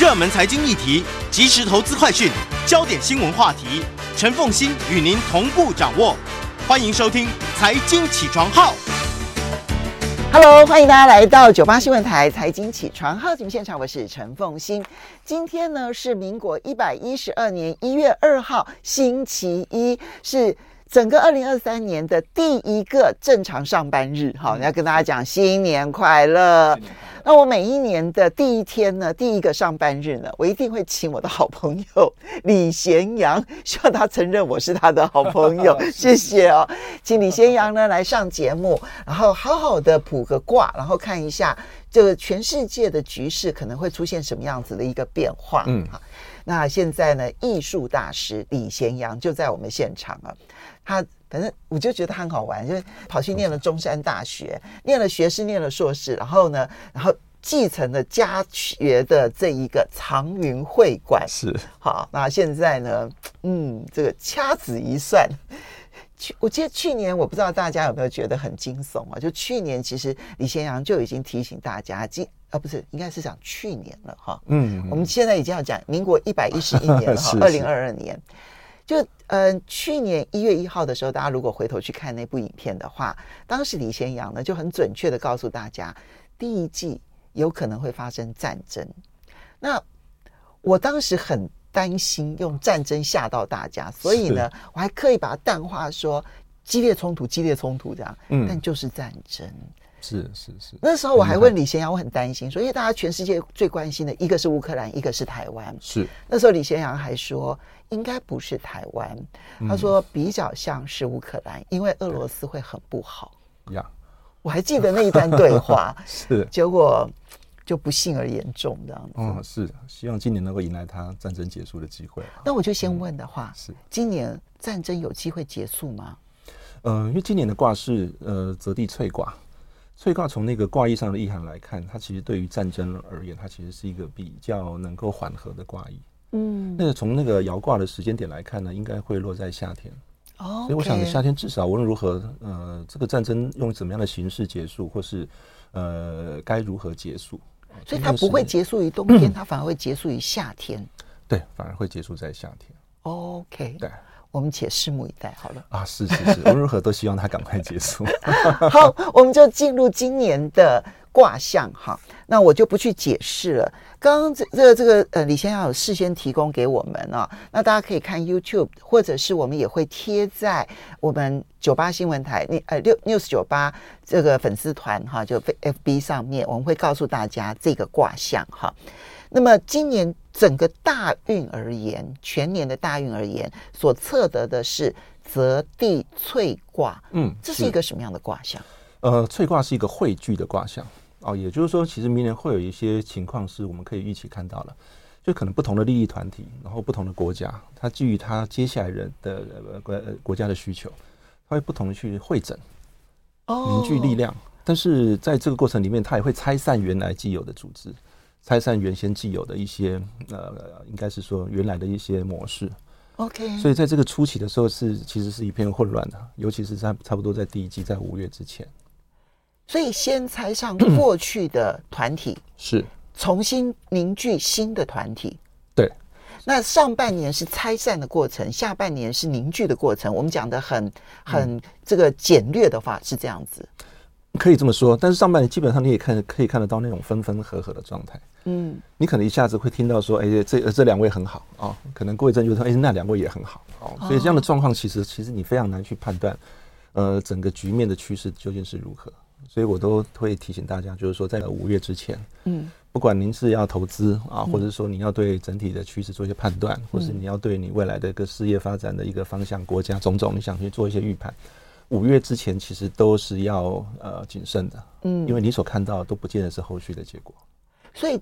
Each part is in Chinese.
热门财经议题，即时投资快讯，焦点新闻话题，陈凤欣与您同步掌握。欢迎收听《财经起床号》。Hello，欢迎大家来到九八新闻台财经起床号节目现场，我是陈凤欣。今天呢是民国一百一十二年一月二号，星期一，是整个二零二三年的第一个正常上班日。好，要跟大家讲新年快乐。那我每一年的第一天呢，第一个上班日呢，我一定会请我的好朋友 李贤阳，希望他承认我是他的好朋友，谢谢哦，请李贤阳呢来上节目，然后好好的卜个卦，然后看一下这个全世界的局势可能会出现什么样子的一个变化。嗯，好，那现在呢，艺术大师李贤阳就在我们现场啊，他。反正我就觉得他很好玩，就是跑去念了中山大学，念了学士，念了硕士，然后呢，然后继承了家学的这一个藏云会馆。是好，那现在呢，嗯，这个掐指一算，去我记得去年我不知道大家有没有觉得很惊悚啊？就去年其实李先阳就已经提醒大家，今啊不是应该是讲去年了哈。嗯，我们现在已经要讲民国一百一十一年了哈，二零二二年。就嗯、呃，去年一月一号的时候，大家如果回头去看那部影片的话，当时李先阳呢就很准确的告诉大家，第一季有可能会发生战争。那我当时很担心用战争吓到大家，所以呢，我还刻意把它淡化说激烈冲突、激烈冲突这样，嗯，但就是战争。是是是，那时候我还问李贤阳，我很担心，说因为大家全世界最关心的一个是乌克兰，一个是台湾。是。那时候李贤阳还说，应该不是台湾，他说比较像是乌克兰，因为俄罗斯会很不好。呀，我还记得那一段对话，是。结果就不幸而严重这样子。哦，是希望今年能够迎来他战争结束的机会。那我就先问的话，是今年战争有机会结束吗？呃，因为今年的卦是呃泽地萃卦。萃卦从那个卦意上的意涵来看，它其实对于战争而言，它其实是一个比较能够缓和的卦意。嗯，那个从那个爻卦的时间点来看呢，应该会落在夏天。哦，所以我想夏天至少无论如何，呃，这个战争用怎么样的形式结束，或是呃该如何结束？所以它不会结束于冬天，它反而会结束于夏天。对，反而会结束在夏天。OK，对。我们且拭目以待好了啊！是是是，无论如何都希望它赶快结束。好，我们就进入今年的卦象哈。那我就不去解释了。刚刚这这个这个呃，李先生有事先提供给我们啊。那大家可以看 YouTube，或者是我们也会贴在我们九八新闻台那呃六 News 九八这个粉丝团哈，就 FB 上面我们会告诉大家这个卦象哈。那么今年整个大运而言，全年的大运而言，所测得的是泽地翠卦。嗯，这是一个什么样的卦象？呃，翠卦是一个汇聚的卦象哦，也就是说，其实明年会有一些情况是我们可以预期看到了，就可能不同的利益团体，然后不同的国家，它基于它接下来人的国国家的需求，它会不同的去会诊，凝聚力量。但是在这个过程里面，它也会拆散原来既有的组织。拆散原先既有的一些呃，应该是说原来的一些模式。OK，所以在这个初期的时候是其实是一片混乱的，尤其是在差不多在第一季在五月之前。所以先拆上过去的团体，是重新凝聚新的团体。对，那上半年是拆散的过程，下半年是凝聚的过程。我们讲的很很这个简略的话是这样子。可以这么说，但是上半年基本上你也看可以看得到那种分分合合的状态。嗯，你可能一下子会听到说，哎、欸，这这两位很好哦，可能过一阵就说，哎、欸，那两位也很好哦。所以这样的状况其实其实你非常难去判断，呃，整个局面的趋势究竟是如何。所以我都会提醒大家，就是说在五月之前，嗯，不管您是要投资啊，或者说你要对整体的趋势做一些判断，或是你要对你未来的一个事业发展的一个方向、国家种种，你想去做一些预判。五月之前其实都是要呃谨慎的，嗯，因为你所看到的都不见得是后续的结果。所以，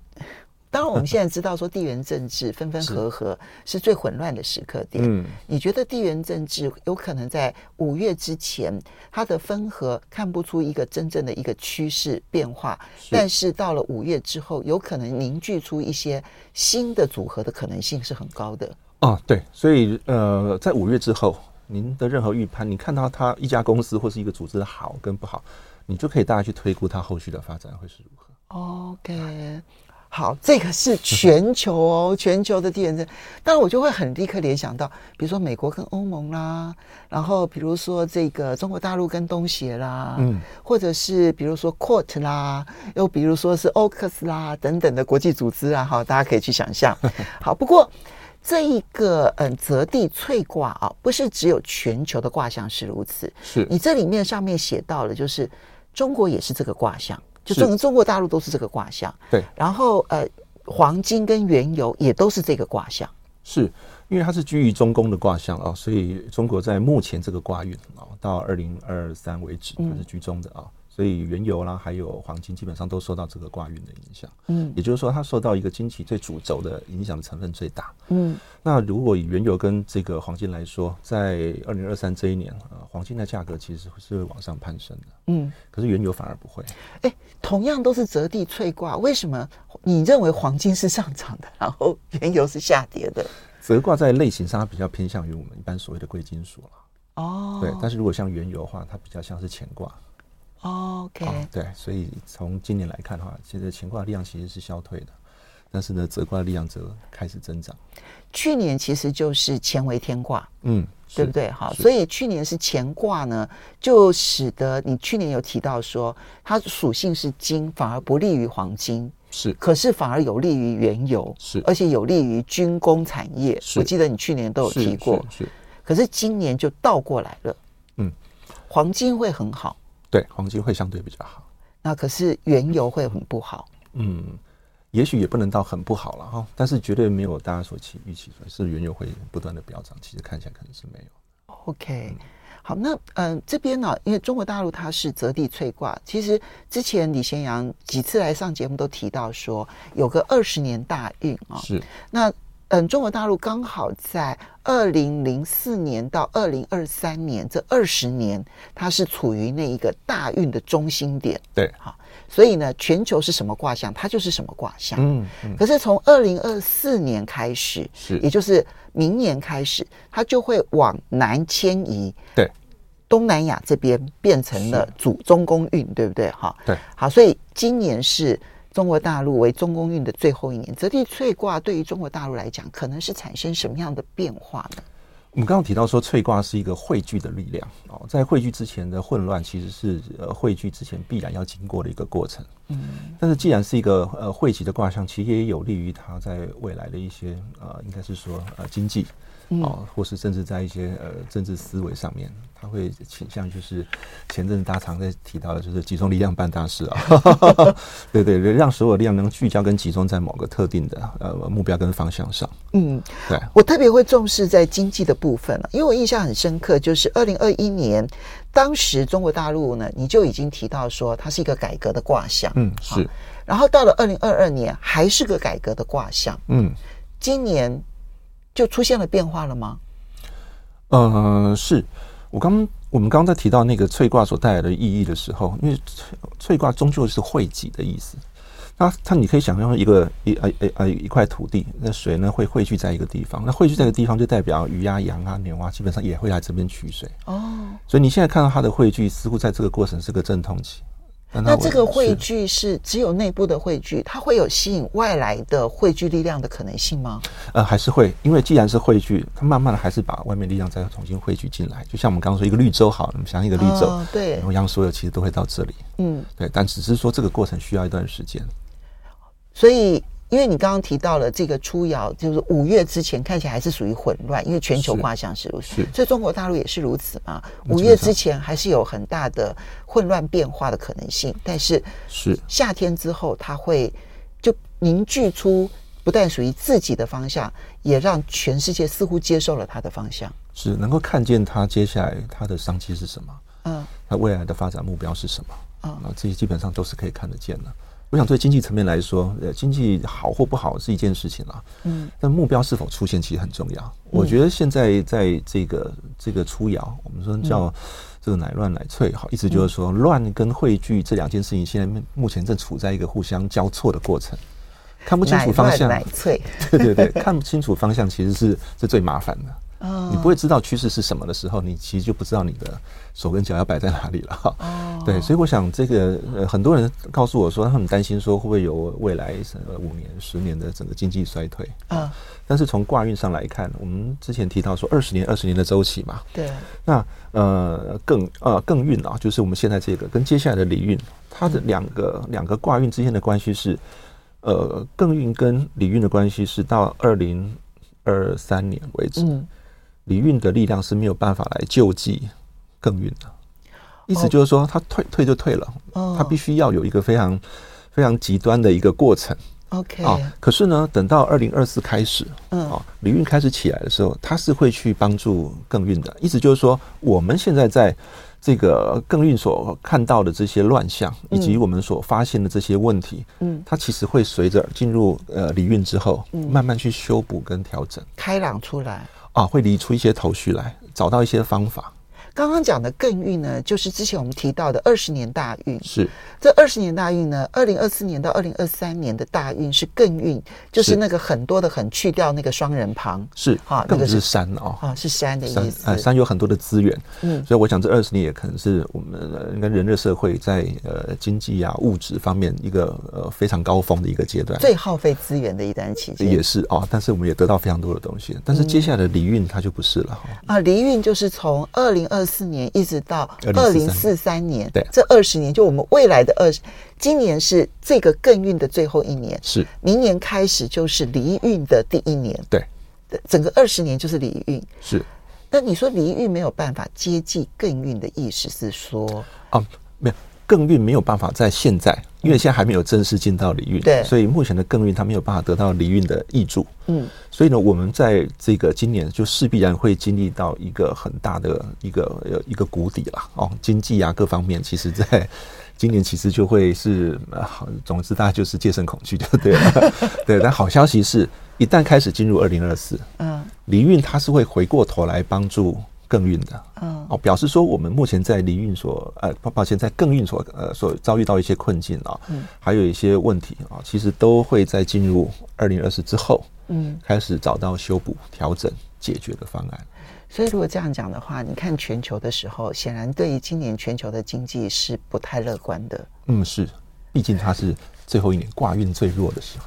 当当然我们现在知道说地缘政治 分分合合是最混乱的时刻点。嗯，你觉得地缘政治有可能在五月之前它的分合看不出一个真正的一个趋势变化，但是到了五月之后，有可能凝聚出一些新的组合的可能性是很高的。哦，对，所以呃，在五月之后，您的任何预判，你看到它一家公司或是一个组织的好跟不好，你就可以大家去推估它后续的发展会是如何。OK，好，这个是全球哦，全球的地缘政治，当然我就会很立刻联想到，比如说美国跟欧盟啦，然后比如说这个中国大陆跟东协啦，嗯，或者是比如说 Court 啦，又比如说是 AUKUS 啦等等的国际组织啊，哈，大家可以去想象。好，不过。这一个嗯，择地萃卦啊，不是只有全球的卦象是如此。是你这里面上面写到了，就是中国也是这个卦象，就整个中国大陆都是这个卦象。对，然后呃，黄金跟原油也都是这个卦象。是因为它是居于中宫的卦象啊，所以中国在目前这个卦运啊，到二零二三为止，它是居中的啊。嗯所以原油啦，还有黄金，基本上都受到这个挂运的影响。嗯，也就是说，它受到一个经济最主轴的影响的成分最大。嗯，那如果以原油跟这个黄金来说，在二零二三这一年，呃，黄金的价格其实是会往上攀升的。嗯，可是原油反而不会。哎，同样都是泽地萃卦，为什么你认为黄金是上涨的，然后原油是下跌的？泽卦在类型上它比较偏向于我们一般所谓的贵金属了。哦，对，但是如果像原油的话，它比较像是乾卦。OK，哦，对，所以从今年来看的话，现在乾卦力量其实是消退的，但是呢，泽卦力量则开始增长。去年其实就是乾为天卦，嗯，对不对？好，所以去年是乾卦呢，就使得你去年有提到说，它属性是金，反而不利于黄金，是，可是反而有利于原油，是，而且有利于军工产业。我记得你去年都有提过，是，是，可是今年就倒过来了，嗯，黄金会很好。对，黄金会相对比较好，那可是原油会很不好。嗯，也许也不能到很不好了哈，但是绝对没有大家所期预期的是原油会不断的飙涨，其实看起来可能是没有。OK，好，那嗯、呃，这边呢、啊，因为中国大陆它是择地萃卦，其实之前李贤阳几次来上节目都提到说有个二十年大运啊，是那。嗯，中国大陆刚好在二零零四年到二零二三年这二十年，它是处于那一个大运的中心点。对，好，所以呢，全球是什么卦象，它就是什么卦象。嗯，嗯，可是从二零二四年开始，是，也就是明年开始，它就会往南迁移。对，东南亚这边变成了主中宫运，对不对？哈，对，好，所以今年是。中国大陆为中公运的最后一年，泽地翠卦对于中国大陆来讲，可能是产生什么样的变化呢？我们刚刚提到说，萃卦是一个汇聚的力量哦，在汇聚之前的混乱，其实是呃汇聚之前必然要经过的一个过程。嗯，但是既然是一个呃汇集的卦象，其实也有利于它在未来的一些呃，应该是说呃经济。哦，或是甚至在一些呃政治思维上面，他会倾向就是前阵子大家常在提到的，就是集中力量办大事啊，对对对，让所有力量能聚焦跟集中在某个特定的呃目标跟方向上。嗯，对，我特别会重视在经济的部分了，因为我印象很深刻，就是二零二一年，当时中国大陆呢，你就已经提到说它是一个改革的卦象，嗯，是，然后到了二零二二年还是个改革的卦象，嗯，今年。就出现了变化了吗？呃，是我刚我们刚刚在提到那个萃卦所带来的意义的时候，因为萃卦终究是汇集的意思。那它你可以想象一个一呃呃呃一块土地，那水呢会汇聚在一个地方，那汇聚在一个地方就代表鱼啊、羊啊、牛啊，基本上也会来这边取水。哦，所以你现在看到它的汇聚，似乎在这个过程是个阵痛期。那这个汇聚是只有内部的汇聚，它会有吸引外来的汇聚力量的可能性吗？呃，还是会，因为既然是汇聚，它慢慢的还是把外面力量再重新汇聚进来。就像我们刚刚说一个绿洲，好，我们想一个绿洲，哦、对，然后让所有其实都会到这里，嗯，对，但只是说这个过程需要一段时间，所以。因为你刚刚提到了这个初爻，就是五月之前看起来还是属于混乱，因为全球卦象是如此，所以中国大陆也是如此嘛。五月之前还是有很大的混乱变化的可能性，但是是。夏天之后，它会就凝聚出不但属于自己的方向，也让全世界似乎接受了它的方向，是能够看见它接下来它的商机是什么，嗯，它未来的发展目标是什么，啊，那这些基本上都是可以看得见的。我想对经济层面来说，呃，经济好或不好是一件事情啦。嗯，但目标是否出现其实很重要。嗯、我觉得现在在这个这个出窑，我们说叫这个乃乱乃萃，好，意思就是说乱跟汇聚这两件事情，现在目前正处在一个互相交错的过程，看不清楚方向。对对对，看不清楚方向其实是是最麻烦的。你不会知道趋势是什么的时候，你其实就不知道你的手跟脚要摆在哪里了哈。哦，对，所以我想这个呃，很多人告诉我说，他们担心说会不会有未来五年、十年的整个经济衰退啊。但是从卦运上来看，我们之前提到说二十年、二十年的周期嘛。对。那呃，更呃更运啊，就是我们现在这个跟接下来的离运，它的两个两个卦运之间的关系是，呃，更运跟离运的关系是到二零二三年为止。嗯。离运的力量是没有办法来救济更运的，意思就是说，他退退就退了，他必须要有一个非常非常极端的一个过程。OK 啊，可是呢，等到二零二四开始，嗯，啊，离运开始起来的时候，他是会去帮助更运的。意思就是说，我们现在在这个更运所看到的这些乱象，以及我们所发现的这些问题，嗯，它其实会随着进入呃离运之后，慢慢去修补跟调整，开朗出来。啊，会理出一些头绪来，找到一些方法。刚刚讲的艮运呢，就是之前我们提到的二十年大运。是这二十年大运呢，二零二四年到二零二三年的大运是艮运，就是那个很多的很去掉那个双人旁。是啊，那个是山哦，啊是山的意思。哎，山有很多的资源。嗯，所以我想这二十年也可能是我们应该人类社会在呃经济啊物质方面一个呃非常高峰的一个阶段，最耗费资源的一段期间。也是啊，但是我们也得到非常多的东西。但是接下来的离运它就不是了哈。啊，离运就是从二零二四年一直到二零四三年，对，这二十年就我们未来的二十，今年是这个艮运的最后一年，是。明年开始就是离运的第一年，对，整个二十年就是离运，是。那你说离运没有办法接济艮运的意思是说？啊，没有。艮运没有办法在现在，因为现在还没有正式进到离运，对，所以目前的更运它没有办法得到离运的挹助，嗯，所以呢，我们在这个今年就势必然会经历到一个很大的一个呃一个谷底了哦，经济啊各方面，其实在今年其实就会是好，总之大家就是戒慎恐惧就对了，对。但好消息是，一旦开始进入二零二四，嗯，离运它是会回过头来帮助。艮运的，嗯，哦，表示说我们目前在离运所，呃，抱歉，在更运所，呃，所遭遇到一些困境啊，嗯，还有一些问题啊，其实都会在进入二零二四之后，嗯，开始找到修补、调整、解决的方案。所以，如果这样讲的话，你看全球的时候，显然对于今年全球的经济是不太乐观的。嗯，是，毕竟它是最后一年挂运最弱的时候，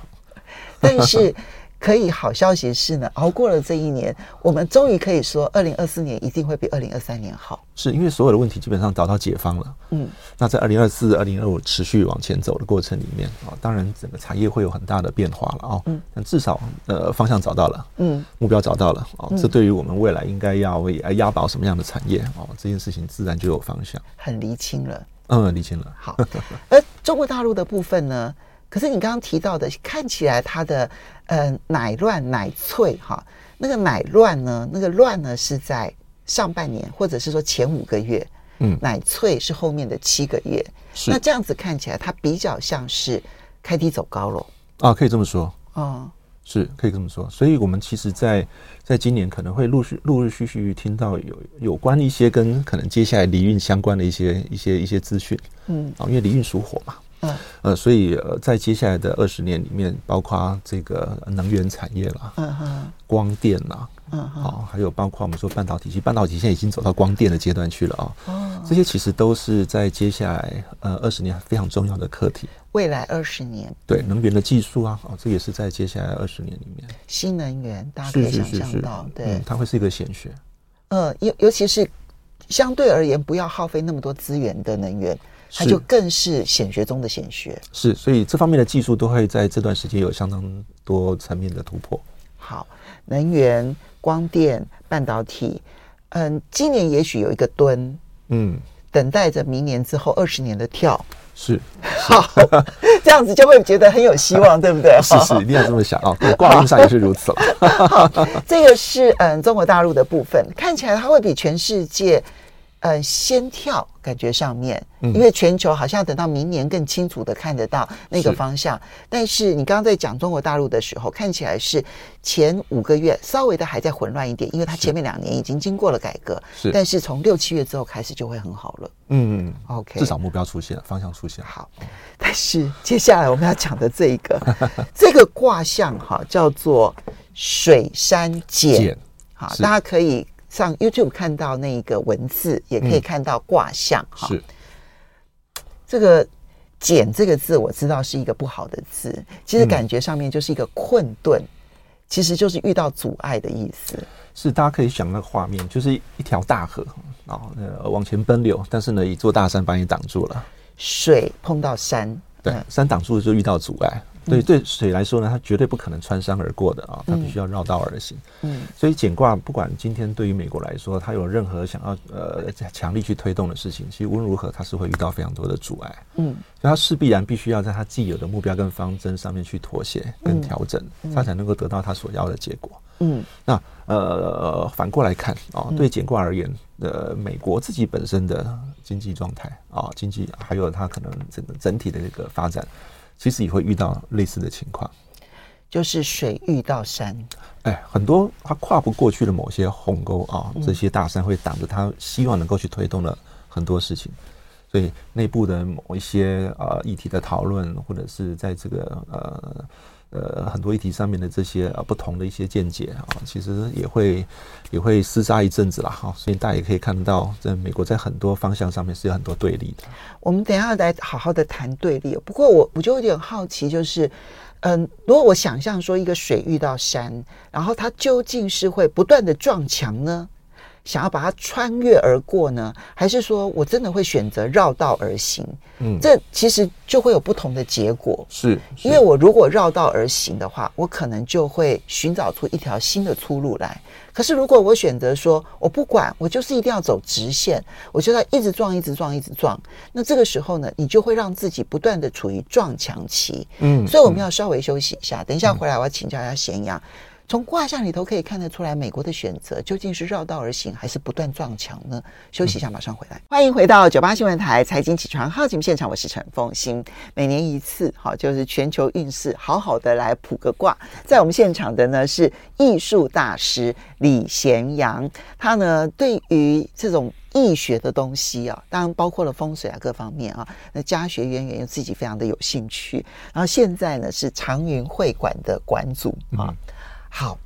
但是。可以，好消息是呢，熬过了这一年，我们终于可以说，二零二四年一定会比二零二三年好。是因为所有的问题基本上找到解方了。嗯，那在二零二四、二零二五持续往前走的过程里面啊，当然整个产业会有很大的变化了啊。嗯，但至少呃方向找到了，嗯，目标找到了啊，这对于我们未来应该要为押宝什么样的产业啊，这件事情自然就有方向，很厘清了。嗯，厘清了。好，而中国大陆的部分呢？可是你刚刚提到的，看起来它的呃奶乱奶脆哈，那个奶乱呢，那个乱呢是在上半年或者是说前五个月，嗯，奶脆是后面的七个月，是。那这样子看起来它比较像是开低走高了啊，可以这么说。哦，是可以这么说，所以我们其实在在今年可能会陆续陆陆续续听到有有关一些跟可能接下来离运相关的一些一些一些资讯，嗯。啊，因为离运属火嘛。嗯，呃，所以呃，在接下来的二十年里面，包括这个能源产业啦，嗯哼，光电啦，嗯哼，好，还有包括我们说半导体，其实半导体现在已经走到光电的阶段去了啊。哦，这些其实都是在接下来呃二十年非常重要的课题。未来二十年，对能源的技术啊，哦，这也是在接下来二十年里面。新能源，大家可以想象到，对，嗯，它会是一个显学。呃，尤尤其是相对而言，不要耗费那么多资源的能源。它就更是显学中的显学，是，所以这方面的技术都会在这段时间有相当多层面的突破。好，能源、光电、半导体，嗯，今年也许有一个蹲，嗯，等待着明年之后二十年的跳，是，好，这样子就会觉得很有希望，对不对？是是，一定要这么想啊，卦运上也是如此了。这个是嗯中国大陆的部分，看起来它会比全世界。呃，先跳感觉上面，因为全球好像等到明年更清楚的看得到那个方向。是，但是你刚刚在讲中国大陆的时候，看起来是前五个月稍微的还在混乱一点，因为它前面两年已经经过了改革。是，但是从六七月之后开始就会很好了。嗯嗯，OK，至少目标出现了，方向出现了。好，但是接下来我们要讲的这一个 这个卦象哈，叫做水山蹇。好，大家可以。上 YouTube 看到那个文字，也可以看到卦象哈、嗯。是这个“蹇”这个字，我知道是一个不好的字，其实感觉上面就是一个困顿，嗯、其实就是遇到阻碍的意思。是，大家可以想那个画面，就是一条大河啊，呃，往前奔流，但是呢，一座大山把你挡住了。水碰到山，对，山挡住了就遇到阻碍。对对，水来说呢，它绝对不可能穿山而过的啊，它必须要绕道而行。嗯，所以简卦不管今天对于美国来说，它有任何想要呃强力去推动的事情，其实无论如何，它是会遇到非常多的阻碍。嗯，所以它势必然必须要在它既有的目标跟方针上面去妥协跟调整，它才能够得到它所要的结果。嗯，那呃反过来看啊，对简卦而言，呃，美国自己本身的经济状态啊，经济还有它可能整个整体的这个发展。其实也会遇到类似的情况，就是水遇到山，哎，很多他跨不过去的某些鸿沟啊，这些大山会挡着他希望能够去推动的很多事情，所以内部的某一些呃议题的讨论，或者是在这个呃。呃，很多议题上面的这些啊不同的一些见解啊，其实也会也会厮杀一阵子了哈。所以大家也可以看到，在美国在很多方向上面是有很多对立的。我们等下来好好的谈对立。不过我我就有点好奇，就是嗯，如果我想象说一个水遇到山，然后它究竟是会不断的撞墙呢？想要把它穿越而过呢，还是说我真的会选择绕道而行？嗯，这其实就会有不同的结果。是，是因为我如果绕道而行的话，我可能就会寻找出一条新的出路来。可是如果我选择说我不管，我就是一定要走直线，我就要一直撞，一直撞，一直撞。那这个时候呢，你就会让自己不断的处于撞墙期。嗯，所以我们要稍微休息一下，等一下回来我要请教一下咸阳。从卦象里头可以看得出来，美国的选择究竟是绕道而行，还是不断撞墙呢？休息一下，马上回来。欢迎回到九八新闻台财经起床号节目现场，我是陈凤欣。每年一次，好，就是全球运势，好好的来卜个卦。在我们现场的呢是艺术大师李贤阳，他呢对于这种易学的东西啊，当然包括了风水啊各方面啊，那家学渊源，又自己非常的有兴趣。然后现在呢是长云会馆的馆主啊。嗯好，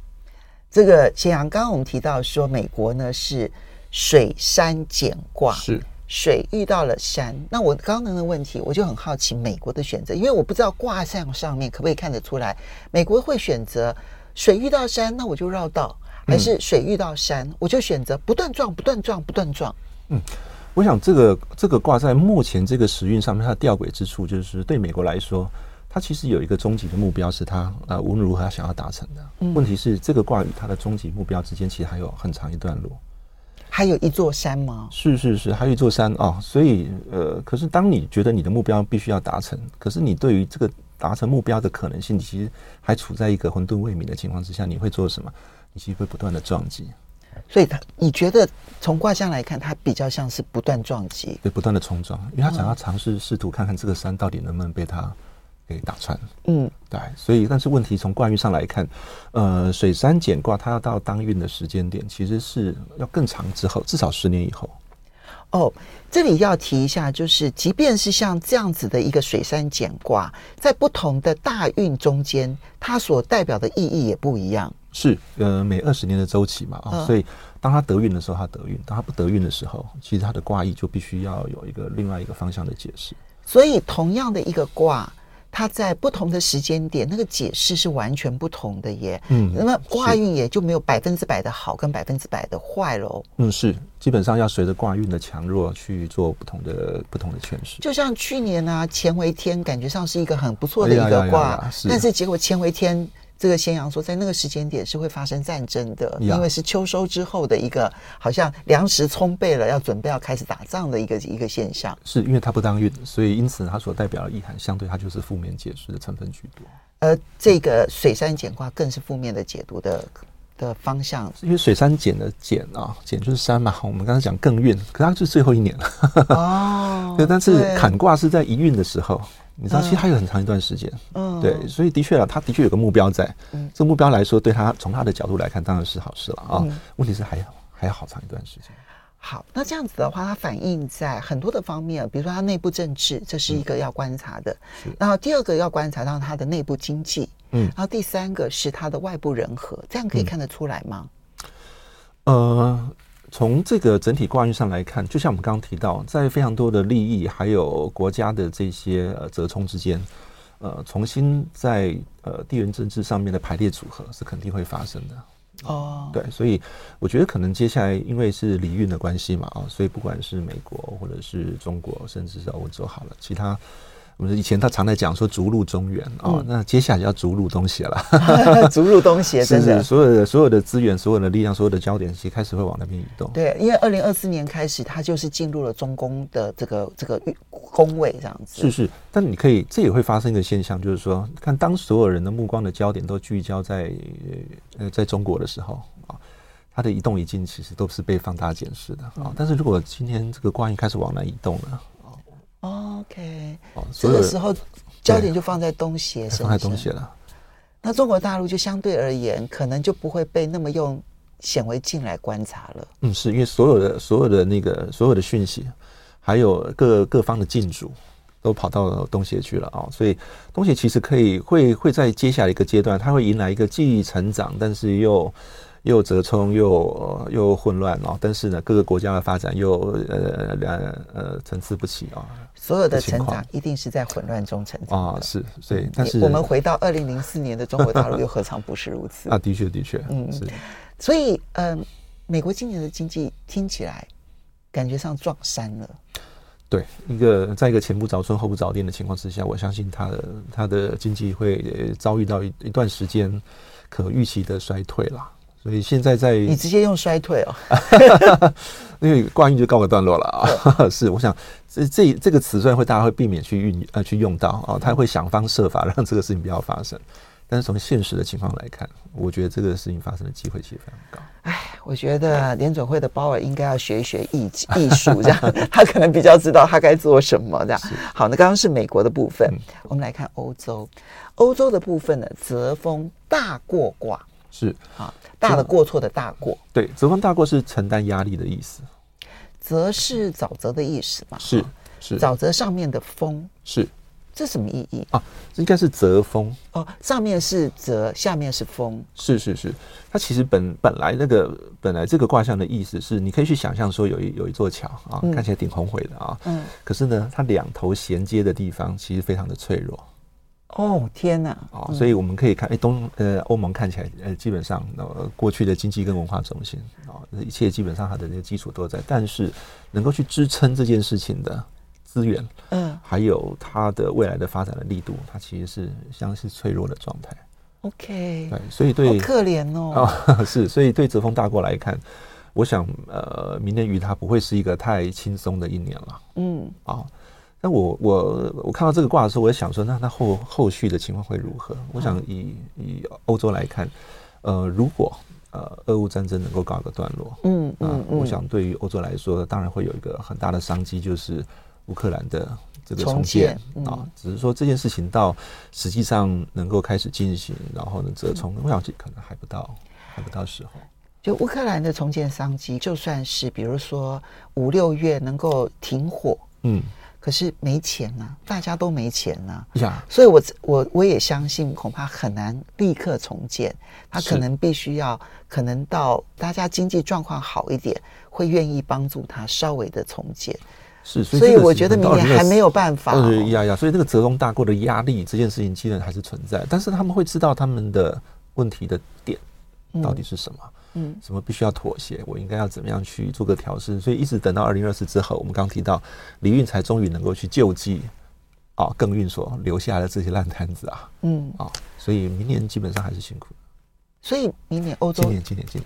这个贤阳，刚刚我们提到说，美国呢是水山蹇卦，是水遇到了山。那我刚刚那个问题，我就很好奇美国的选择，因为我不知道卦象上面可不可以看得出来，美国会选择水遇到山，那我就绕道，还是水遇到山，我就选择不断撞、不断撞、不断撞。嗯，我想这个这个卦在目前这个时运上面，它的吊诡之处就是对美国来说。他其实有一个终极的目标，是他呃无论如何他想要达成的。嗯、问题是，这个卦与他的终极目标之间，其实还有很长一段路。还有一座山吗？是是是，还有一座山啊、哦。所以呃，可是当你觉得你的目标必须要达成，可是你对于这个达成目标的可能性，你其实还处在一个混沌未明的情况之下，你会做什么？你其实会不断的撞击。所以他，你觉得从卦象来看，它比较像是不断撞击，对，不断的冲撞，因为他想要尝试试图看看这个山到底能不能被他。给打穿，嗯，对，所以但是问题从卦运上来看，呃，水山简卦它要到当运的时间点，其实是要更长之后，至少十年以后。哦，这里要提一下，就是即便是像这样子的一个水山简卦，在不同的大运中间，它所代表的意义也不一样。是，呃，每二十年的周期嘛，啊、哦，所以当它得运的时候，它得运；当它不得运的时候，其实它的卦意就必须要有一个另外一个方向的解释。所以，同样的一个卦。它在不同的时间点，那个解释是完全不同的耶。嗯，那么卦运也就没有百分之百的好跟百分之百的坏喽。嗯，是，基本上要随着卦运的强弱去做不同的不同的诠释。就像去年啊，乾为天，感觉上是一个很不错的一个卦，但是结果乾为天。这个先阳说，在那个时间点是会发生战争的，因为是秋收之后的一个好像粮食充沛了，要准备要开始打仗的一个一个现象。是因为它不当运，所以因此它所代表的意涵，相对它就是负面解释的成分居多。而这个水山蹇卦更是负面的解读的的方向，因为水山碱的碱啊，碱就是山嘛。我们刚才讲更运，可是它是最后一年了。哦，对，但是坎卦是在一运的时候，你知道，其实还有很长一段时间。嗯，对，所以的确啊，他的确有个目标在。嗯，这个目标来说，对他从他的角度来看，当然是好事了啊。问题是还还要好长一段时间。好，那这样子的话，它反映在很多的方面，比如说它内部政治，这是一个要观察的。嗯、然后第二个要观察到它的内部经济，嗯，然后第三个是它的外部人和，这样可以看得出来吗？嗯、呃，从这个整体卦运上来看，就像我们刚刚提到，在非常多的利益还有国家的这些呃折冲之间，呃，重新在呃地缘政治上面的排列组合是肯定会发生的。哦，对，所以我觉得可能接下来因为是离运的关系嘛，啊，所以不管是美国或者是中国，甚至是欧洲好了，其他。我们以前他常在讲说逐鹿中原啊，那接下来就要逐鹿东协了。逐鹿东协，真的，所有的所有的资源、所有的力量、所有的焦点，其实开始会往那边移动。对，因为二零二四年开始，它就是进入了中宫的这个这个宫位这样子。是是，但你可以，这也会发生一个现象，就是说，看当所有人的目光的焦点都聚焦在呃在中国的时候啊，它的移动移进其实都是被放大检视的啊。但是如果今天这个卦运开始往南移动了。OK，这个时候焦点就放在东协，放在东协了。那中国大陆就相对而言，可能就不会被那么用显微镜来观察了。嗯，是因为所有的所有的那个所有的讯息，还有各各方的进驻，都跑到东协去了啊。所以东协其实可以会会在接下来一个阶段，它会迎来一个既成长，但是又。又折冲又又混乱哦，但是呢，各个国家的发展又呃两呃参差不齐啊。所有的成长一定是在混乱中成长啊，是，所以但是我们回到二零零四年的中国大陆，又何尝不是如此 啊？的确，的确，嗯，是。所以，嗯、呃，美国今年的经济听起来感觉上撞衫了。对，一个在一个前不着村后不着店的情况之下，我相信它的它的经济会遭遇到一一段时间可预期的衰退了。所以现在在你直接用衰退哦，因为卦运就告个段落了啊。是，我想这这这个词虽然会大家会避免去运呃去用到啊，他会想方设法让这个事情不要发生。但是从现实的情况来看，我觉得这个事情发生的机会其实非常高。哎，我觉得联准会的鲍尔应该要学一学艺艺术，这样他可能比较知道他该做什么。这样好，那刚刚是美国的部分，我们来看欧洲。欧洲的部分呢，泽风大过卦。是。啊，大的过错的大过，对，泽风大过是承担压力的意思，泽是沼泽的意思嘛？是是，沼泽上面的风是，这什么意义？啊？这应该是泽风。哦，上面是泽，下面是风，是是是。它其实本本来那个本来这个卦象的意思是，你可以去想象说有一有一座桥啊，看起来挺宏伟的啊，嗯，可是呢，它两头衔接的地方其实非常的脆弱。哦天哪！哦，所以我们可以看，哎，东呃欧盟看起来呃基本上呃过去的经济跟文化中心啊，一切基本上它的那个基础都在，但是能够去支撑这件事情的资源，嗯，还有它的未来的发展的力度，它其实是相当是脆弱的状态。OK，对，所以对，可怜哦，哦，是，所以对泽峰大国来看，我想呃，明年于它不会是一个太轻松的一年了。嗯，啊、哦。那我我我看到这个卦的时候，我也想说，那那后后续的情况会如何？我想以以欧洲来看，呃，如果呃俄乌战争能够告一个段落，嗯嗯，我想对于欧洲来说，当然会有一个很大的商机，就是乌克兰的这个重建啊。只是说这件事情到实际上能够开始进行，然后呢折冲，我想可能还不到还不到时候。就乌克兰的重建商机，就算是比如说五六月能够停火，嗯。可是没钱呐、啊，大家都没钱呐、啊，呀所以我我我也相信，恐怕很难立刻重建，他可能必须要，可能到大家经济状况好一点，会愿意帮助他稍微的重建。是，所以，所以我觉得明年还没有办法、哦。呀呀，所以这个泽风大过的压力这件事情，其实还是存在，但是他们会知道他们的问题的点到底是什么。嗯嗯，什么必须要妥协？我应该要怎么样去做个调试？所以一直等到二零二四之后，我们刚提到李运才终于能够去救济啊，更运所留下来的这些烂摊子啊，嗯啊，所以明年基本上还是辛苦。所以明年欧洲今年今年今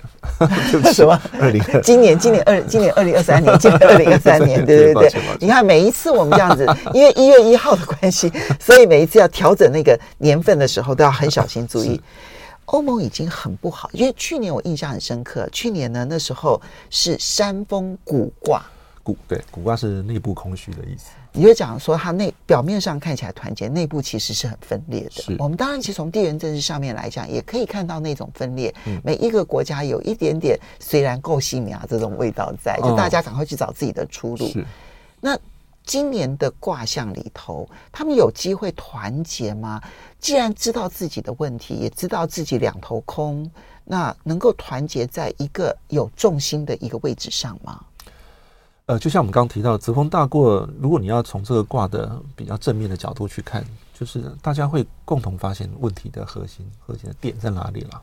年 什么？二零今年今年二今年二零二三年今年二零二三年，对对对，你看每一次我们这样子，因为一月一号的关系，所以每一次要调整那个年份的时候都要很小心注意。欧盟已经很不好，因为去年我印象很深刻，去年呢那时候是山峰古卦，古对古卦是内部空虚的意思。你就讲说它内表面上看起来团结，内部其实是很分裂的。是我们当然其实从地缘政治上面来讲，也可以看到那种分裂。嗯、每一个国家有一点点虽然够细苗这种味道在，就大家赶快去找自己的出路。哦、是那今年的卦象里头，他们有机会团结吗？既然知道自己的问题，也知道自己两头空，那能够团结在一个有重心的一个位置上吗？呃，就像我们刚刚提到的，泽风大过，如果你要从这个卦的比较正面的角度去看，就是大家会共同发现问题的核心、核心的点在哪里了。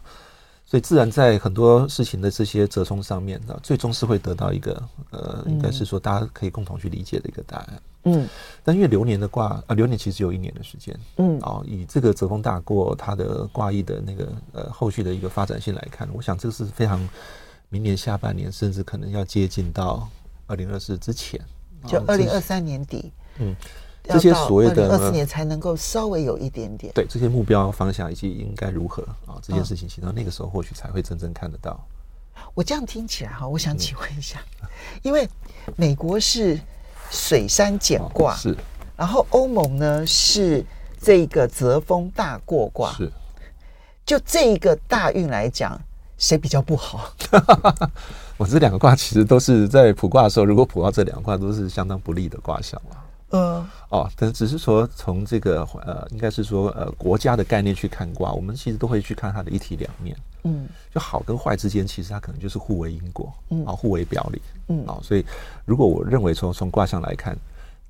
所以自然在很多事情的这些折冲上面啊，最终是会得到一个呃，应该是说大家可以共同去理解的一个答案。嗯，但因为流年的卦啊，流年其实有一年的时间。嗯，哦，以这个泽风大过它的卦意的那个呃后续的一个发展性来看，我想这个是非常明年下半年，甚至可能要接近到。二零二四之前，就二零二三年底，嗯，这些所谓的二四年才能够稍微有一点点，对这些目标方向以及应该如何啊，这件事情，其实到那个时候或许才会真正看得到。我这样听起来哈，我想请问一下，因为美国是水山蹇卦是，然后欧盟呢是这个泽风大过卦是，就这一个大运来讲，谁比较不好？我这两个卦其实都是在卜卦的时候，如果卜到这两个卦都是相当不利的卦象了。嗯，哦，但只是说从这个呃，应该是说呃国家的概念去看卦，我们其实都会去看它的一体两面。嗯，就好跟坏之间，其实它可能就是互为因果，嗯，啊，互为表里，嗯，啊，所以如果我认为从从卦象来看，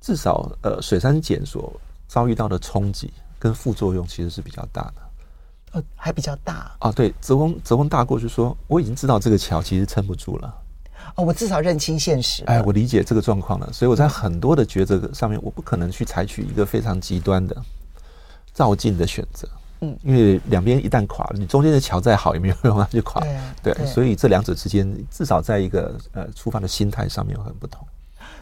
至少呃水山蹇所遭遇到的冲击跟副作用其实是比较大的。呃，还比较大啊。对，泽翁泽翁大过，就是说我已经知道这个桥其实撑不住了。哦，我至少认清现实。哎，我理解这个状况了，所以我在很多的抉择上面，我不可能去采取一个非常极端的照进的选择。嗯，因为两边一旦垮了，你中间的桥再好也没有用，它就垮。对，啊、对，对，所以这两者之间至少在一个呃出发的心态上面很不同。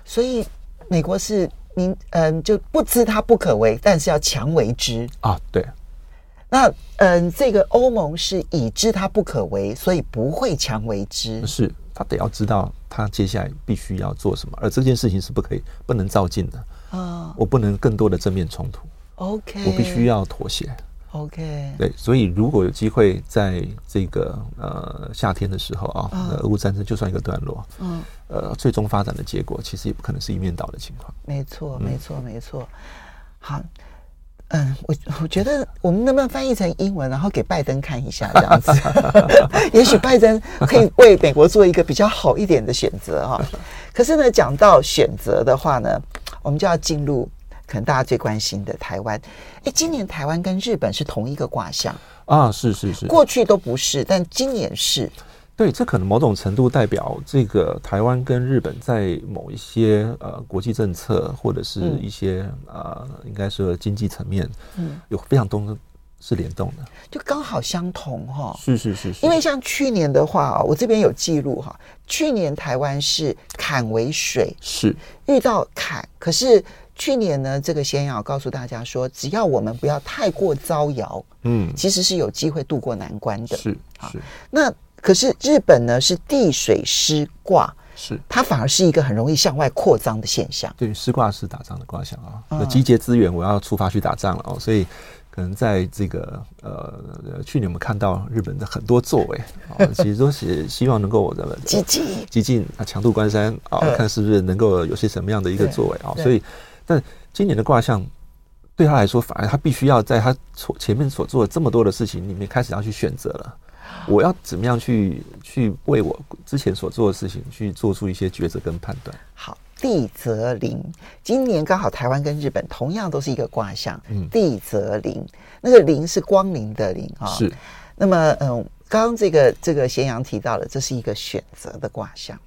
所以美国是明嗯、呃、就不知它不可为，但是要强为之啊。对。那嗯，这个欧盟是已知它不可为，所以不会强为之。是，他得要知道他接下来必须要做什么，而这件事情是不可以不能照进的啊！哦、我不能更多的正面冲突。OK，我必须要妥协。OK，对，所以如果有机会在这个呃夏天的时候啊，俄乌、哦、战争就算一个段落，嗯，呃，最终发展的结果其实也不可能是一面倒的情况。没错，没错，没错。好。嗯，我我觉得我们能不能翻译成英文，然后给拜登看一下这样子？也许拜登可以为美国做一个比较好一点的选择哈。可是呢，讲到选择的话呢，我们就要进入可能大家最关心的台湾。哎，今年台湾跟日本是同一个卦象啊，是是是，过去都不是，但今年是。对，这可能某种程度代表这个台湾跟日本在某一些呃国际政策或者是一些呃，应该说经济层面，嗯，有非常多是联动的，就刚好相同哈、哦。是是是是。因为像去年的话，我这边有记录哈，去年台湾是坎为水，是遇到坎，可是去年呢，这个先要告诉大家说，只要我们不要太过招摇，嗯，其实是有机会渡过难关的。是是。那可是日本呢，是地水失卦，是它反而是一个很容易向外扩张的现象。对，失卦是打仗的卦象啊，嗯、集结资源，我要出发去打仗了哦。所以可能在这个呃去年我们看到日本的很多作为啊、哦，其实都是希望能够我的激进激进啊，强渡关山啊，看是不是能够有些什么样的一个作为啊。所以，但今年的卦象对他来说，反而他必须要在他所前面所做的这么多的事情里面，开始要去选择了。我要怎么样去去为我之前所做的事情去做出一些抉择跟判断？好，地泽临，今年刚好台湾跟日本同样都是一个卦象，嗯，地泽临，那个临是光临的临啊，是。那么，嗯，刚刚这个这个咸阳提到了，这是一个选择的卦象，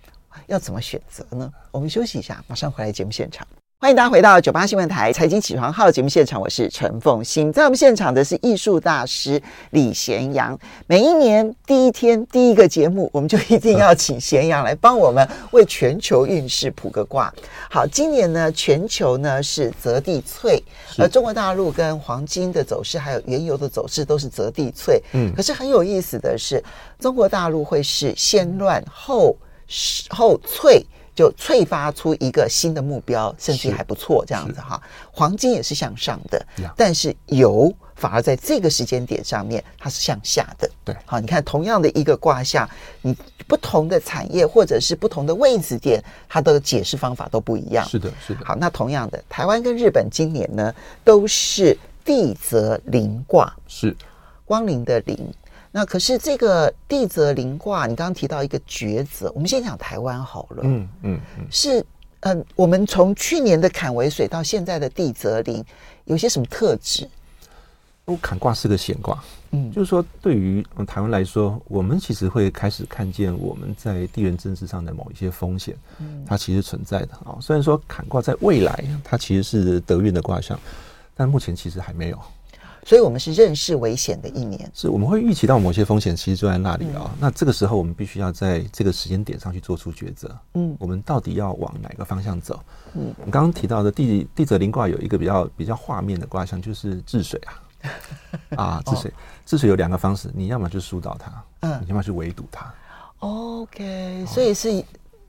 要怎么选择呢？我们休息一下，马上回来节目现场。欢迎大家回到九八新闻台财经起床号节目现场，我是陈凤欣，在我们现场的是艺术大师李贤阳。每一年第一天第一个节目，我们就一定要请贤阳来帮我们为全球运势卜个卦。好，今年呢，全球呢是泽地萃，而中国大陆跟黄金的走势还有原油的走势都是泽地萃。嗯，可是很有意思的是，中国大陆会是先乱后后萃。就催发出一个新的目标，甚至还不错，这样子哈。黄金也是向上的，但是油反而在这个时间点上面它是向下的。对，好，你看同样的一个卦象，你不同的产业或者是不同的位置点，它的解释方法都不一样。是的，是的。好，那同样的，台湾跟日本今年呢都是地泽临卦，是光临的临。那可是这个地泽临卦，你刚刚提到一个抉择，我们先讲台湾好了。嗯嗯嗯，是嗯、呃，我们从去年的坎为水到现在的地泽临，有些什么特质？我坎卦是个险卦，嗯，就是说对于台湾来说，我们其实会开始看见我们在地缘政治上的某一些风险，嗯，它其实存在的啊。虽然说坎卦在未来它其实是德运的卦象，但目前其实还没有。所以，我们是认识危险的一年，是我们会预期到某些风险，其实就在那里啊、哦。嗯、那这个时候，我们必须要在这个时间点上去做出抉择。嗯，我们到底要往哪个方向走？嗯，我们刚刚提到的地地泽临卦有一个比较比较画面的卦象，就是治水啊，啊，治水，治、哦、水有两个方式，你要么就疏导它，嗯，你要么去围堵它。OK，所以是。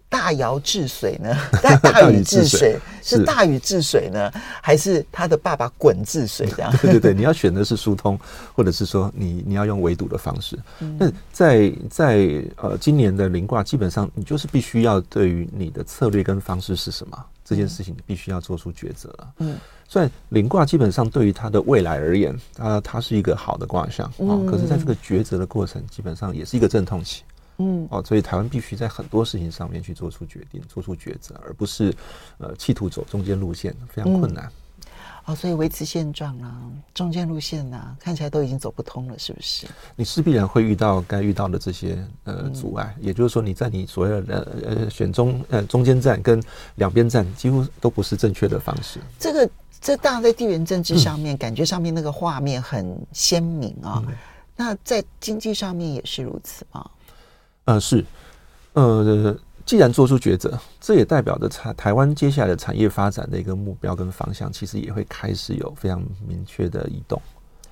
大禹治水呢？大大禹治水是大禹治水呢，还是他的爸爸鲧治水？这样？对对对，你要选的是疏通，或者是说你你要用围堵的方式。那、嗯、在在呃今年的临卦，基本上你就是必须要对于你的策略跟方式是什么这件事情，你必须要做出抉择。嗯，所以临卦基本上对于他的未来而言，它它是一个好的卦象啊。嗯、可是在这个抉择的过程，基本上也是一个阵痛期。嗯，哦，所以台湾必须在很多事情上面去做出决定、做出抉择，而不是呃企图走中间路线，非常困难。嗯、哦，所以维持现状啊，中间路线啊，看起来都已经走不通了，是不是？你势必然会遇到该遇到的这些呃阻碍，嗯、也就是说，你在你所有的呃选中呃中间站跟两边站，几乎都不是正确的方式。这个这当然在地缘政治上面，嗯、感觉上面那个画面很鲜明啊。嗯、那在经济上面也是如此吗？呃是，呃，既然做出抉择，这也代表着台台湾接下来的产业发展的一个目标跟方向，其实也会开始有非常明确的移动。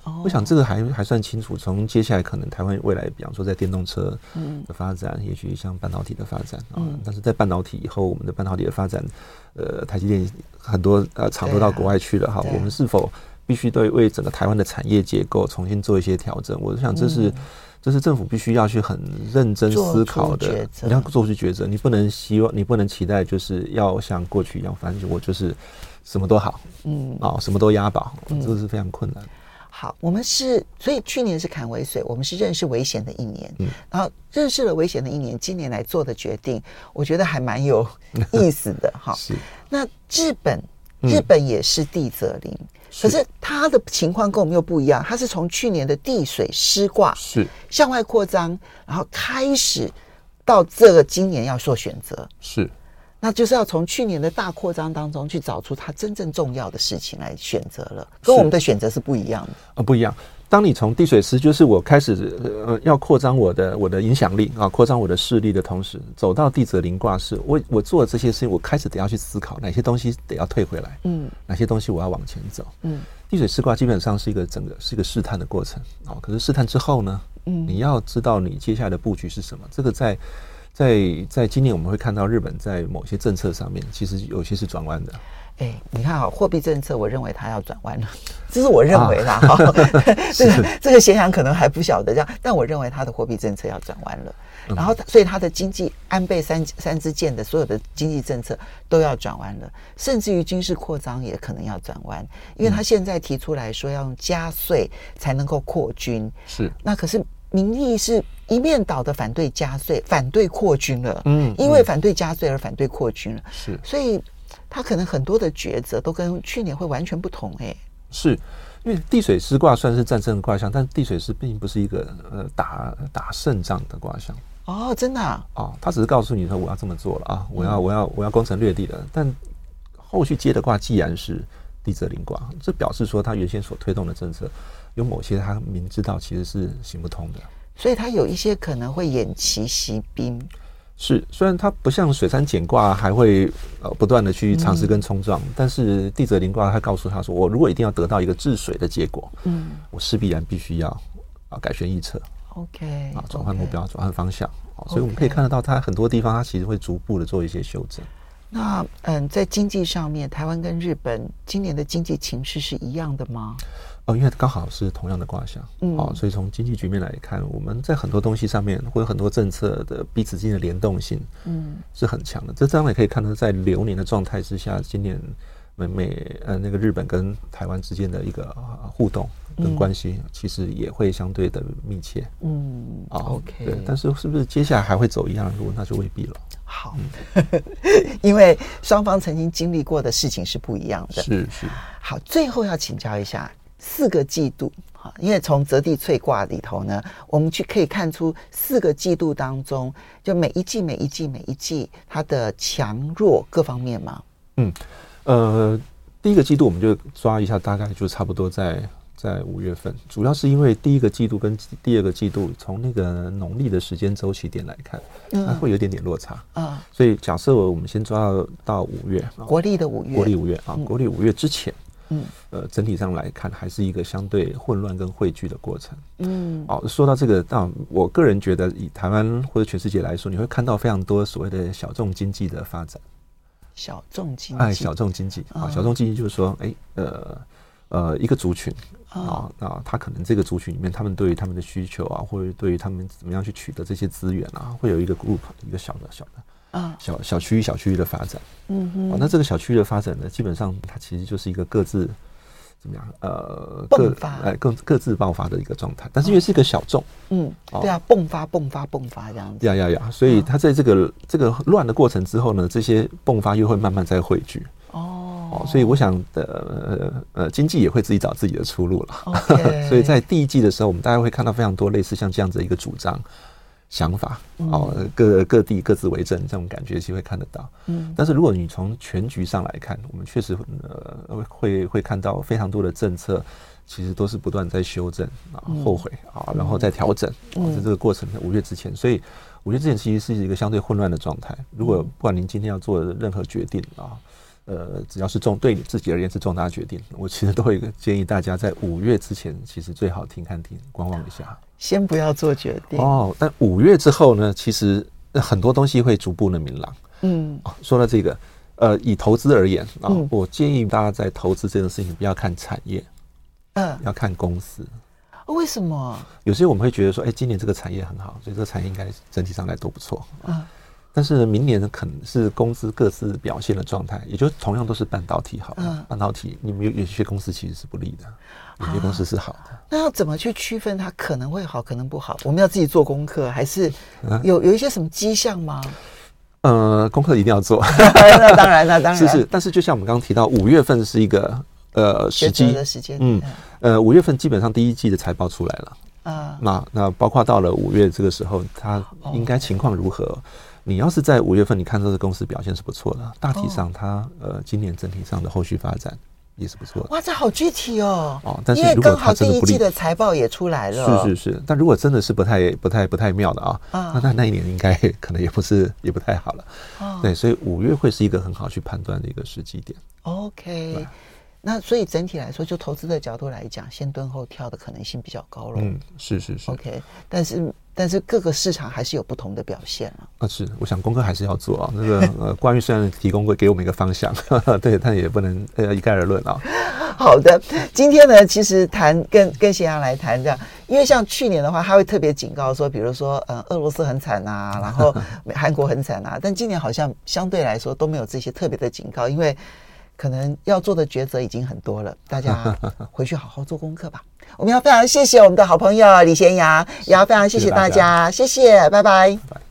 哦，我想这个还还算清楚。从接下来可能台湾未来，比方说在电动车的发展，嗯、也许像半导体的发展啊，嗯、但是在半导体以后，我们的半导体的发展，呃，台积电很多呃厂都到国外去了哈，啊、我们是否必须对为整个台湾的产业结构重新做一些调整？我想这是。嗯这是政府必须要去很认真思考的，你要做出抉择，你不能希望，你不能期待，就是要像过去一样，反正我就是什么都好，嗯，啊、哦，什么都押宝，嗯、这个是非常困难。好，我们是，所以去年是坎为水，我们是认识危险的一年，嗯，然后认识了危险的一年，今年来做的决定，我觉得还蛮有意思的，哈。是，那日本，日本也是地泽林。嗯可是。他的情况跟我们又不一样，他是从去年的地水湿卦是。向外扩张，然后开始到这个今年要做选择，是，那就是要从去年的大扩张当中去找出他真正重要的事情来选择了，跟我们的选择是不一样的，啊，不一样。当你从地水师，就是我开始呃要扩张我的我的影响力啊，扩张我的势力的同时，走到地泽临卦是，我我做这些事情，我开始得要去思考哪些东西得要退回来，嗯，哪些东西我要往前走，嗯，地水师卦基本上是一个整个是一个试探的过程啊，可是试探之后呢，嗯，你要知道你接下来的布局是什么，这个在在在今年我们会看到日本在某些政策上面，其实有些是转弯的。哎，你看啊，货币政策，我认为它要转弯了，这是我认为啦。哈，这个这个咸阳可能还不晓得这样，但我认为它的货币政策要转弯了。然后，所以它的经济安倍三三支箭的所有的经济政策都要转弯了，甚至于军事扩张也可能要转弯，因为他现在提出来说要用加税才能够扩军，是那可是民意是一面倒的反对加税、反对扩军了。嗯，因为反对加税而反对扩军了。是，所以。他可能很多的抉择都跟去年会完全不同。哎，是因为地水师卦算是战争的卦象，但地水师并不是一个呃打打胜仗的卦象哦，真的啊，哦，他只是告诉你说我要这么做了啊，我要我要我要攻城略地了，但后续接的卦既然是地泽临卦，这表示说他原先所推动的政策有某些他明知道其实是行不通的，所以他有一些可能会偃旗息兵。是，虽然它不像水山蹇卦还会呃不断的去尝试跟冲撞，嗯、但是地泽临卦他告诉他说，我如果一定要得到一个治水的结果，嗯，我势必然必须要啊改弦易辙，OK，啊转换目标，转换方向，所以我们可以看得到，它很多地方它其实会逐步的做一些修正。那嗯，在经济上面，台湾跟日本今年的经济情势是一样的吗？哦，因为刚好是同样的卦象，嗯，哦，所以从经济局面来看，我们在很多东西上面，或者很多政策的彼此之间的联动性，嗯，是很强的。这当然也可以看到，在流年的状态之下，今年美美呃那个日本跟台湾之间的一个互动跟关系，其实也会相对的密切，嗯，啊，OK，对，但是是不是接下来还会走一样的路，那就未必了。好，因为双方曾经经历过的事情是不一样的，是是。好，最后要请教一下。四个季度，哈，因为从泽地萃卦里头呢，我们去可以看出四个季度当中，就每一季、每一季、每一季它的强弱各方面嘛。嗯，呃，第一个季度我们就抓一下，大概就差不多在在五月份，主要是因为第一个季度跟第二个季度从那个农历的时间周期点来看，它会有一点点落差啊。嗯、所以假设我们先抓到到五月，国历的五月，国历五月啊，国历五月之前。嗯，呃，整体上来看，还是一个相对混乱跟汇聚的过程。嗯，哦，说到这个，那我个人觉得，以台湾或者全世界来说，你会看到非常多所谓的小众经济的发展。小众经济，哎，小众经济啊，小众经济就是说，哎，呃，呃，一个族群啊，那他可能这个族群里面，他们对于他们的需求啊，或者对于他们怎么样去取得这些资源啊，会有一个 group，一个小的小的。啊，小小区域小区域的发展，嗯哼，那这个小区域的发展呢，基本上它其实就是一个各自怎么样，呃，迸发，哎，各各自爆发的一个状态。但是因为是一个小众，嗯，对啊，迸发迸发迸发这样子，呀呀呀，所以它在这个这个乱的过程之后呢，这些迸发又会慢慢再汇聚，哦，所以我想的呃呃，经济也会自己找自己的出路了。所以在第一季的时候，我们大家会看到非常多类似像这样子一个主张。想法哦，各各地各自为政，这种感觉其实会看得到。嗯，但是如果你从全局上来看，我们确实呃会会看到非常多的政策，其实都是不断在修正啊、后悔啊，然后再调整。嗯，在这个过程在五月之前，所以五月之前其实是一个相对混乱的状态。如果不管您今天要做任何决定啊，呃，只要是重对你自己而言是重大决定，我其实都会建议大家在五月之前，其实最好听看听，观望一下。先不要做决定哦，但五月之后呢，其实很多东西会逐步的明朗。嗯，说到这个，呃，以投资而言啊，我建议大家在投资这件事情不要看产业，嗯，要看公司。为什么？有些我们会觉得说，哎，今年这个产业很好，所以这个产业应该整体上来都不错。嗯。但是明年呢，可能是公司各自表现的状态，也就同样都是半导体好，嗯，半导体你们有有些公司其实是不利的，有些公司是好的。啊、那要怎么去区分它可能会好，可能不好？我们要自己做功课，还是有有一些什么迹象吗？呃，功课一定要做。那当然，那当然。是是，但是就像我们刚刚提到，五月份是一个呃时机的时间，嗯，呃，五月份基本上第一季的财报出来了啊，那那包括到了五月这个时候，它应该情况如何？哦你要是在五月份，你看这个公司表现是不错的，大体上它呃今年整体上的后续发展也是不错的。哇，这好具体哦！哦，但是如果它真的不利，第一季的财报也出来了，是是是。但如果真的是不太不太不太妙的啊，那那那一年应该可能也不是也不太好了。哦，对，所以五月会是一个很好去判断的一个时机点。OK。那所以整体来说，就投资的角度来讲，先蹲后跳的可能性比较高了。嗯，是是是。OK，但是但是各个市场还是有不同的表现啊。啊，是，我想功课还是要做啊。那个呃，关于虽然提供过给我们一个方向，对，但也不能呃一概而论啊。好的，今天呢，其实谈跟跟贤阳来谈这样，因为像去年的话，他会特别警告说，比如说嗯，俄罗斯很惨啊，然后 韩国很惨啊，但今年好像相对来说都没有这些特别的警告，因为。可能要做的抉择已经很多了，大家回去好好做功课吧。我们要非常谢谢我们的好朋友李贤阳，也要非常谢谢大家，谢谢，谢谢，拜拜。